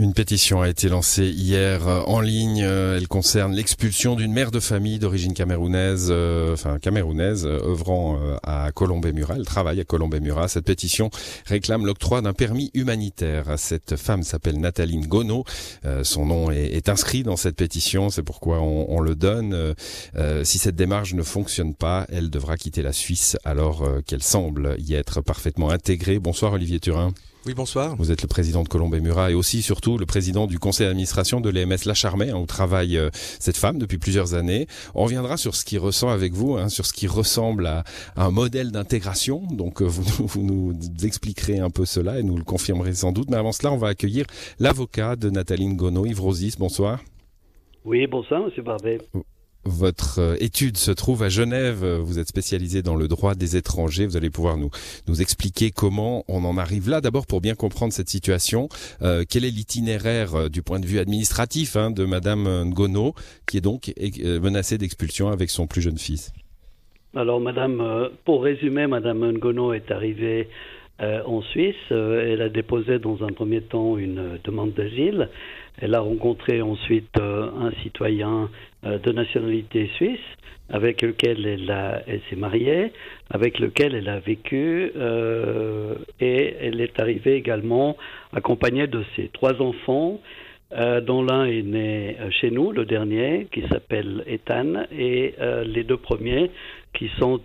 Une pétition a été lancée hier euh, en ligne. Euh, Elle concerne l'expulsion d'une mère de famille d'origine camerounaise, euh, enfin camerounaise, œuvrant à Colombey-Murat. Elle travaille à Colombey-Murat. Cette pétition réclame l'octroi d'un permis humanitaire. Cette femme s'appelle Nathalie Gono. son nom est, inscrit dans cette pétition. C'est pourquoi on le donne. si cette démarche ne fonctionne pas, elle devra quitter la Suisse alors qu'elle semble y être parfaitement intégrée. Bonsoir Olivier Turin. Oui, bonsoir. Vous êtes le président de Colombe et Murat et aussi, surtout, le président du conseil d'administration de l'EMS La Charmée, hein, où travaille euh, cette femme depuis plusieurs années. On reviendra sur ce qui ressent avec vous, hein, sur ce qui ressemble à, un modèle d'intégration. Donc, euh, vous, vous, nous expliquerez un peu cela et nous le confirmerez sans doute. Mais avant cela, on va accueillir l'avocat de Nathalie Gono, Yves Rosis. Bonsoir. Oui, bonsoir, monsieur Barbet. Votre euh, étude se trouve à Genève. Vous êtes spécialisé dans le droit des étrangers. Vous allez pouvoir nous nous expliquer comment on en arrive là. D'abord, pour bien comprendre cette situation, euh, quel est l'itinéraire euh, du point de vue administratif hein, de Madame Ngono, qui est donc menacée d'expulsion avec son plus jeune fils? Alors, Madame, pour résumer, Madame Ngono est arrivée en Suisse. elle a déposé dans un premier temps une demande d'asile. Elle a rencontré ensuite un citoyen euh, de nationalité suisse avec lequel elle, elle s'est mariée, avec lequel elle a vécu, euh, et elle est arrivée également accompagnée de ses trois enfants, euh, dont l'un est né chez nous, le dernier, qui s'appelle Ethan, et les deux premiers qui sont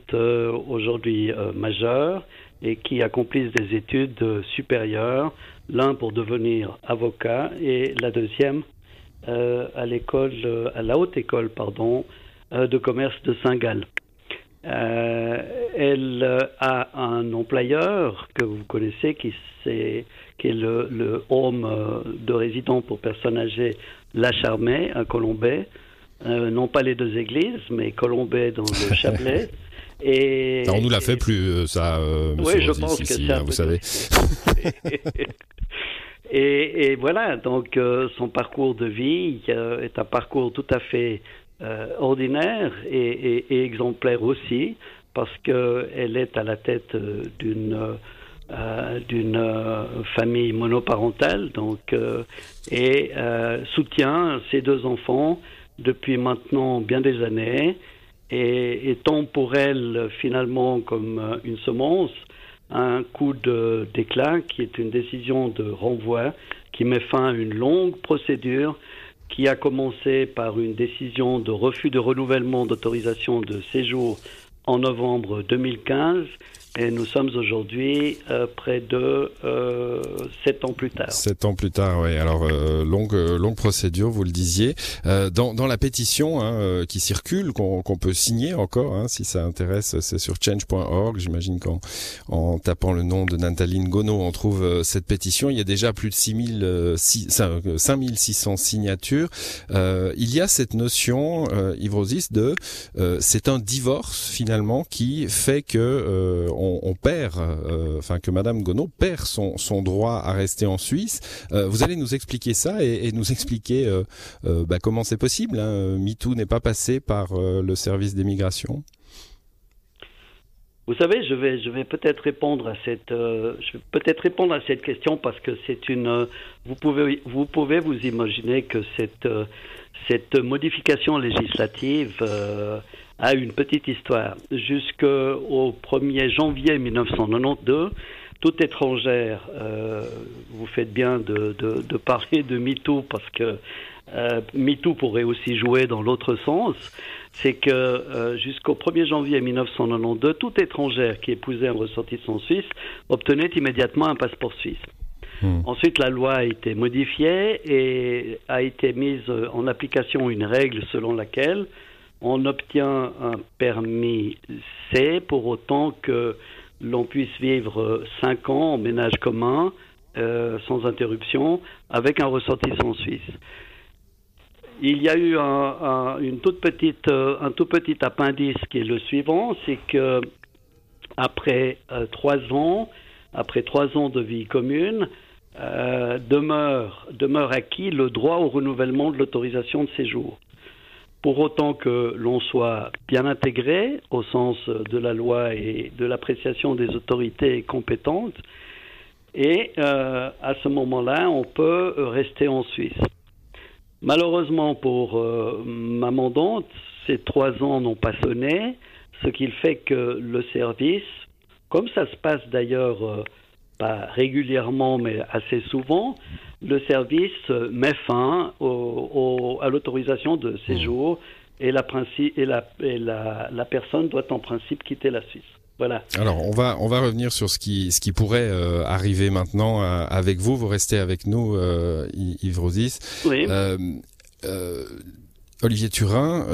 aujourd'hui majeurs et qui accomplissent des études supérieures, l'un pour devenir avocat et la deuxième euh, à l'école, euh, à la haute école, pardon, euh, de commerce de Saint-Gall. elle a un employeur que vous connaissez qui, est, qui est le, le home de résidents pour personnes âgées La Charmée à Colombay. non pas les deux églises, mais Colombay dans le Chablais. Et, on nous l'a fait plus, ça, oui, je pense que ça, hein, vous savez. Et, voilà, donc euh, son parcours de vie euh, est un parcours tout à fait euh, ordinaire et, exemplaire aussi, parce qu'elle est à la tête d'une d'une famille monoparentale, donc et soutient ses deux enfants depuis maintenant bien des années, et étant pour elle finalement comme une semence un coup d'éclat qui est une décision de renvoi qui met fin à une longue procédure qui a commencé par une décision de refus de renouvellement d'autorisation de séjour en novembre 2015 et nous sommes aujourd'hui euh, près de euh, sept ans plus tard. Sept ans plus tard, oui. Alors euh, longue longue procédure, vous le disiez. dans, dans la pétition hein, qui circule, qu'on peut signer encore, hein, si ça intéresse, c'est sur change.org. J'imagine qu'en en tapant le nom de Nathalie Gono, on trouve cette pétition. Il y a déjà plus de 6000, 5600 signatures. il y a cette notion, Yves Rosis, de c'est un divorce finalement qui fait que on, perd, euh, enfin que Madame Gonod perd son, droit à rester en Suisse. Euh, vous allez nous expliquer ça et, nous expliquer euh, bah, comment c'est possible. Hein. MeToo n'est pas passé par le service d'immigration. Vous savez, je vais, je vais peut-être répondre à cette, je vais peut-être répondre à cette question parce que c'est une, vous pouvez, vous pouvez vous imaginer que cette, cette modification législative a une petite histoire. Jusqu'au 1er janvier 1992, toute étrangère, euh, vous faites bien de, de, parler de MeToo parce que euh, MeToo pourrait aussi jouer dans l'autre sens, c'est que euh, jusqu'au 1er janvier 1992, toute étrangère qui épousait un ressortissant suisse obtenait immédiatement un passeport suisse. Hmm. Ensuite, la loi a été modifiée et a été mise en application une règle selon laquelle on obtient un permis C pour autant que l'on puisse vivre cinq ans en ménage commun euh, sans interruption avec un ressortissant suisse. Il y a eu euh, un tout petit appendice qui est le suivant, c'est que après euh, trois ans, après trois ans de vie commune, demeure acquis le droit au renouvellement de l'autorisation de séjour pour autant que l'on soit bien intégré au sens de la loi et de l'appréciation des autorités compétentes, Et euh, à ce moment-là, on peut rester en Suisse. Malheureusement pour euh, ma mandante, ces trois ans n'ont pas sonné, ce qui fait que le service, comme ça se passe d'ailleurs euh, pas régulièrement mais assez souvent, le service met fin à l'autorisation de séjour et, la, et, la, et la, la personne doit en principe quitter la Suisse. Voilà. Alors on va on va revenir sur ce qui ce qui pourrait euh, arriver maintenant euh, avec vous. Vous restez avec nous, euh, Yves Rosis. Oui. Olivier Turin,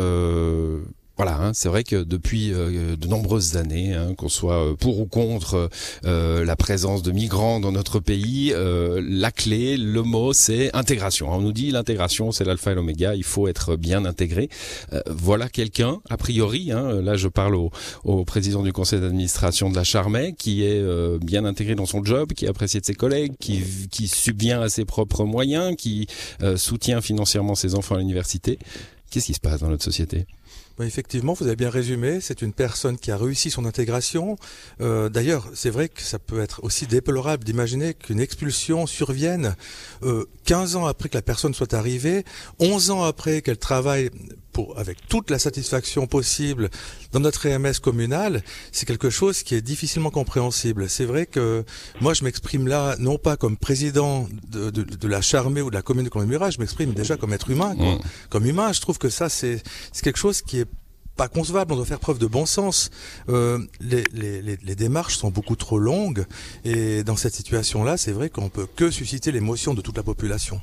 voilà, hein, c'est vrai que depuis euh, de nombreuses années, hein, qu'on soit euh, pour ou contre euh, la présence de migrants dans notre pays, la clé, le mot, c'est intégration. On nous dit l'intégration, c'est l'alpha et l'oméga, il faut être bien intégré. voilà quelqu'un, a priori, hein, là je parle au, au président du conseil d'administration de la Charmey, qui est bien intégré dans son job, qui est apprécié de ses collègues, qui, qui subvient à ses propres moyens, qui soutient financièrement ses enfants à l'université. Qu'est-ce qui se passe dans notre société? Effectivement, vous avez bien résumé. C'est une personne qui a réussi son intégration. Euh, d'ailleurs, c'est vrai que ça peut être aussi déplorable d'imaginer qu'une expulsion survienne euh, 15 ans après que la personne soit arrivée, 11 ans après qu'elle travaille pour, avec toute la satisfaction possible dans notre EMS communal, c'est quelque chose qui est difficilement compréhensible. C'est vrai que moi, je m'exprime là, non pas comme président de, de, de la Charmée ou de la commune de Colombie je m'exprime déjà comme être humain. Quoi. Mmh. Comme humain, je trouve que ça, c'est quelque chose qui est pas concevable, on doit faire preuve de bon sens. Euh, les, les, les, démarches sont beaucoup trop longues et dans cette situation-là, c'est vrai qu'on peut que susciter l'émotion de toute la population.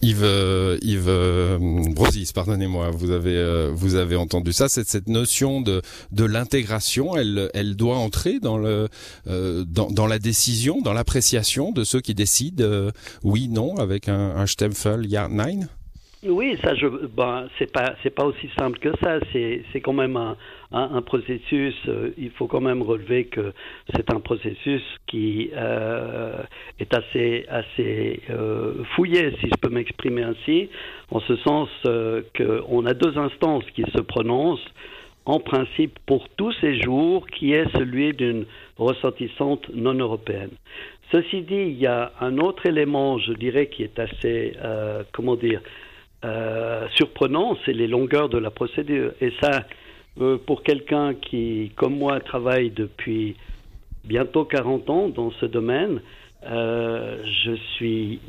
Yves, euh, Yves euh, Brosis, pardonnez-moi, vous avez euh, vous avez entendu ça. Cette, cette notion de de l'intégration, elle elle doit entrer dans le dans, dans la décision, dans l'appréciation de ceux qui décident oui non avec un, un Stempel ja nein? Oui, ça, je, ben, c'est pas, c'est pas aussi simple que ça. C'est, c'est quand même un, un, processus. Euh, il faut quand même relever que c'est un processus qui euh, est assez, assez euh, fouillé, si je peux m'exprimer ainsi, en ce sens euh, qu'on a deux instances qui se prononcent. En principe, pour tous ces jours, qui est celui d'une ressortissante non européenne. Ceci dit, il y a un autre élément, je dirais, qui est assez, euh, comment dire, euh, surprenant, c'est les longueurs de la procédure. Et ça, euh, pour quelqu'un qui, comme moi, travaille depuis bientôt 40 ans dans ce domaine, euh, je suis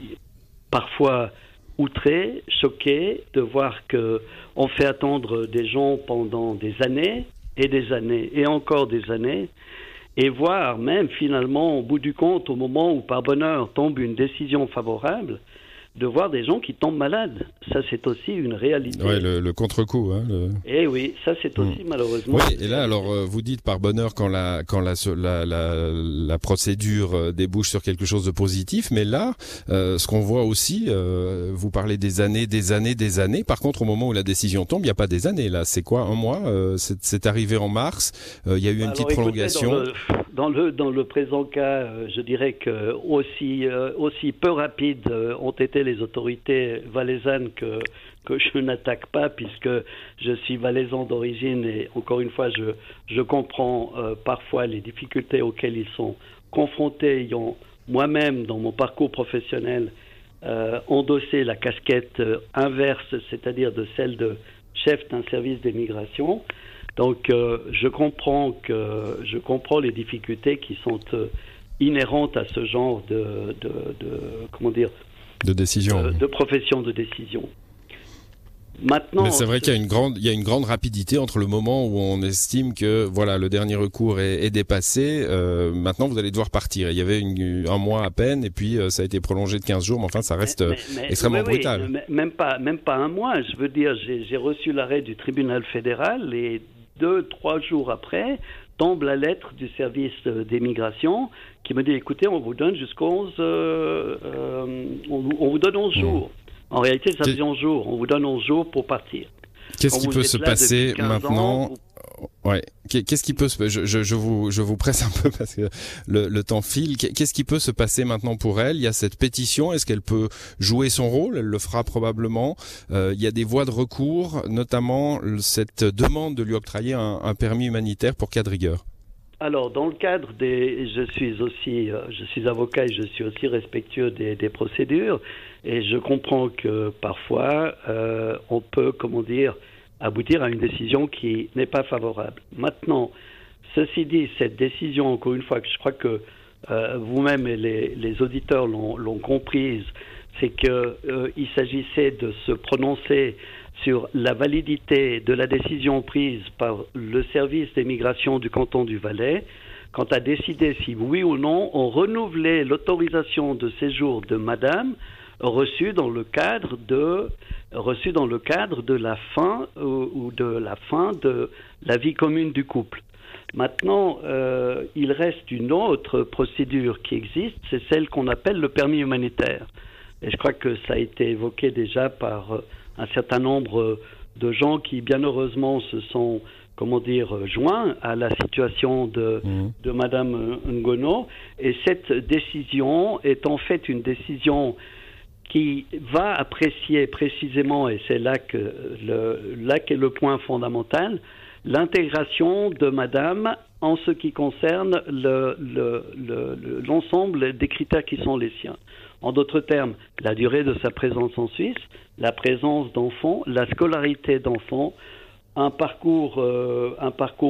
parfois outré, choqué de voir que on fait attendre des gens pendant des années et des années et encore des années, et voir même finalement au bout du compte, au moment où par bonheur tombe une décision favorable, de voir des gens qui tombent malades. Ça, c'est aussi une réalité. Oui, le, contre-coup. Hein, Eh oui, ça, c'est hmm. aussi malheureusement. Oui, et là, alors, euh, vous dites par bonheur quand la quand la la, la, la procédure euh, débouche sur quelque chose de positif, mais là, euh, ce qu'on voit aussi, vous parlez des années, des années, des années. Par contre, au moment où la décision tombe, il n'y a pas des années. Là, c'est quoi, un mois C'est arrivé en mars. Il y a eu une petite prolongation. dans, le, dans le présent cas, je dirais que aussi aussi peu rapides ont été les autorités valaisannes que, je n'attaque pas puisque je suis valaisan d'origine et encore une fois, je, comprends euh, parfois les difficultés auxquelles ils sont confrontés, ayant moi-même dans mon parcours professionnel euh, endossé la casquette euh, inverse, c'est-à-dire de celle de chef d'un service d'immigration. Donc je comprends que je comprends les difficultés qui sont inhérentes à ce genre de, de, de comment dire de décision. Euh, de profession de décision. Maintenant, Mais c'est vrai qu'il y a une grande, il y a une grande rapidité entre le moment où on estime que voilà le dernier recours est, est dépassé. Euh, maintenant, vous allez devoir partir. Il y avait une, un mois à peine et puis euh, ça a été prolongé de 15 jours. Mais enfin, ça reste euh, extrêmement brutal. même pas, même pas un mois. Je veux dire, j'ai reçu l'arrêt du tribunal fédéral et deux, trois jours après, tombe la lettre du service d'émigration qui me dit écoutez, on vous donne jusqu'au 11, euh, euh, on, vous donne 11 hmm. jours. En réalité, ça fait 11 jours. On vous donne 11 jours pour partir. Qu'est-ce qui peut se passer maintenant Ouais. Qu'est-ce qui peut je, vous je vous presse un peu parce que le, temps file. Qu'est-ce qui peut se passer maintenant pour elle? Il y a cette pétition. Est-ce qu'elle peut jouer son rôle? Elle le fera probablement. Euh, il y a des voies de recours, notamment cette demande de lui octroyer un, permis humanitaire pour cas de rigueur. Alors, dans le cadre des, je suis aussi, euh, je suis avocat et je suis aussi respectueux des, des procédures, et je comprends que parfois euh, on peut, comment dire, aboutir à une décision qui n'est pas favorable. Maintenant, ceci dit, cette décision, encore une fois, que je crois que euh, vous-même et les, auditeurs l'ont comprise, c'est qu'il euh, s'agissait de se prononcer sur la validité de la décision prise par le service d'immigration du canton du Valais quant à décider si oui ou non on renouvelait l'autorisation de séjour de madame reçue dans le cadre de reçue dans le cadre de la fin ou de la fin de la vie commune du couple. Maintenant, euh, il reste une autre procédure qui existe, c'est celle qu'on appelle le permis humanitaire. Et je crois que ça a été évoqué déjà par euh, un certain nombre de gens qui, bien heureusement, se sont, comment dire, joints à la situation de, mmh. de Madame Ngono. Et cette décision est en fait une décision qui va apprécier précisément, et c'est là que le, qu'est le point fondamental, l'intégration de Madame en ce qui concerne l'ensemble le, le, des critères qui sont les siens. En d'autres termes, la durée de sa présence en Suisse, la présence d'enfants, la scolarité d'enfants, un parcours, euh,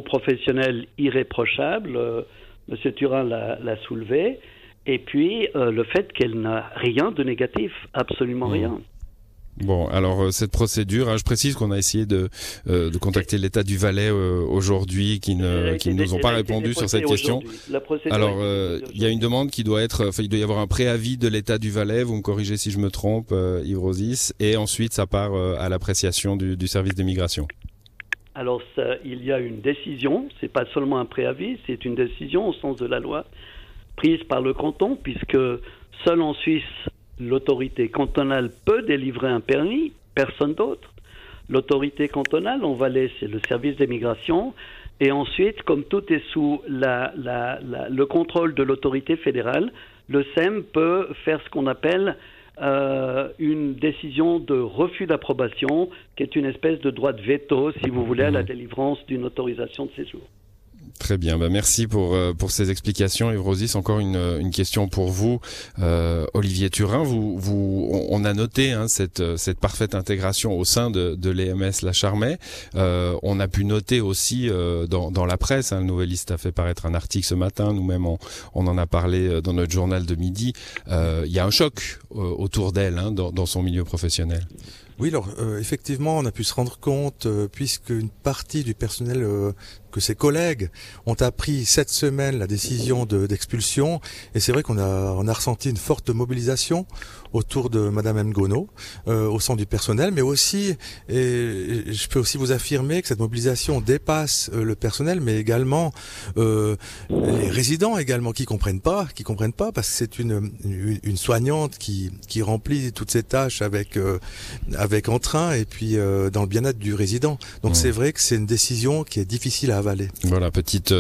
professionnel irréprochable, euh, M. Turin l'a soulevé, et puis euh, le fait qu'elle n'a rien de négatif, absolument mmh. rien. Bon, alors euh, cette procédure, hein, je précise qu'on a essayé de, euh, de contacter l'État du Valais euh, aujourd'hui, qui ne qui nous ont pas répondu sur cette question. Alors, il y a une demande qui doit être, enfin, il doit y avoir un préavis de l'État du Valais. Vous me corrigez si je me trompe, Yves Rosis, et ensuite ça part à l'appréciation du, du, service d'immigration. Alors, ça, il y a une décision. C'est pas seulement un préavis, c'est une décision au sens de la loi prise par le canton, puisque seul en Suisse l'autorité cantonale peut délivrer un permis, personne d'autre. L'autorité cantonale, on va laisser le service d'immigration. Et ensuite, comme tout est sous la, la, la, le contrôle de l'autorité fédérale, le SEM peut faire ce qu'on appelle euh, une décision de refus d'approbation, qui est une espèce de droit de veto, si vous voulez, à la mmh. délivrance d'une autorisation de séjour. Très bien, bah merci pour euh, pour ces explications, Yves Rosis. Encore une, une question pour vous, euh, Olivier Turin. Vous vous on a noté hein, cette cette parfaite intégration au sein de, de l'EMS La Charmey. Euh, on a pu noter aussi euh, dans dans la presse, hein, le Nouvelliste a fait paraître un article ce matin. Nous-mêmes on, on en a parlé euh, dans notre journal de midi. Euh, il y a un choc autour d'elle hein, dans, dans son milieu professionnel. Oui, alors euh, effectivement, on a pu se rendre compte, euh, puisque une partie du personnel euh, que ses collègues ont appris cette semaine la décision d'expulsion, et c'est vrai qu'on a, on a ressenti une forte mobilisation autour de Madame Ngono euh, au sein du personnel, mais aussi, et, je peux aussi vous affirmer que cette mobilisation dépasse euh, le personnel, mais également euh, les résidents également qui comprennent pas, qui comprennent pas, parce que c'est une, une, une soignante qui qui remplit toutes ces tâches avec avec entrain et puis dans le bien-être du résident. Donc c'est vrai que c'est une décision qui est difficile à avaler. Voilà, petite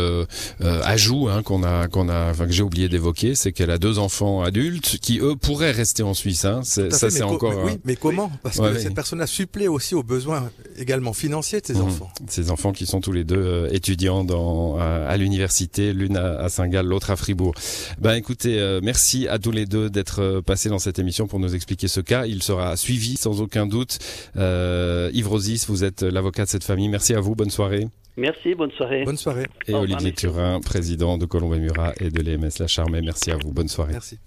ajout hein, qu'on a qu'on a, enfin que j'ai oublié d'évoquer, c'est qu'elle a deux enfants adultes qui eux pourraient rester en Suisse. Hein. Ça, c'est encore. Mais, oui, mais comment? Parce que cette personne a supplé aussi aux besoins également financiers de ses mmh. enfants. Ces enfants qui sont tous les deux euh, étudiants dans, à, l'université, l'une à, Saint-Gall, l'autre à Fribourg. Ben écoutez, euh, merci à tous les deux d'être euh, passés dans cette émission pour nous expliquer ce cas. Il sera suivi sans aucun doute. Euh, Yves Rosis, vous êtes l'avocat de cette famille. Merci à vous. Bonne soirée. Merci, bonne soirée. Bonne soirée. Et Olivier Turin, président de Colombe Murat et de l'EMS La Charmée. Merci à vous. Bonne soirée. Merci.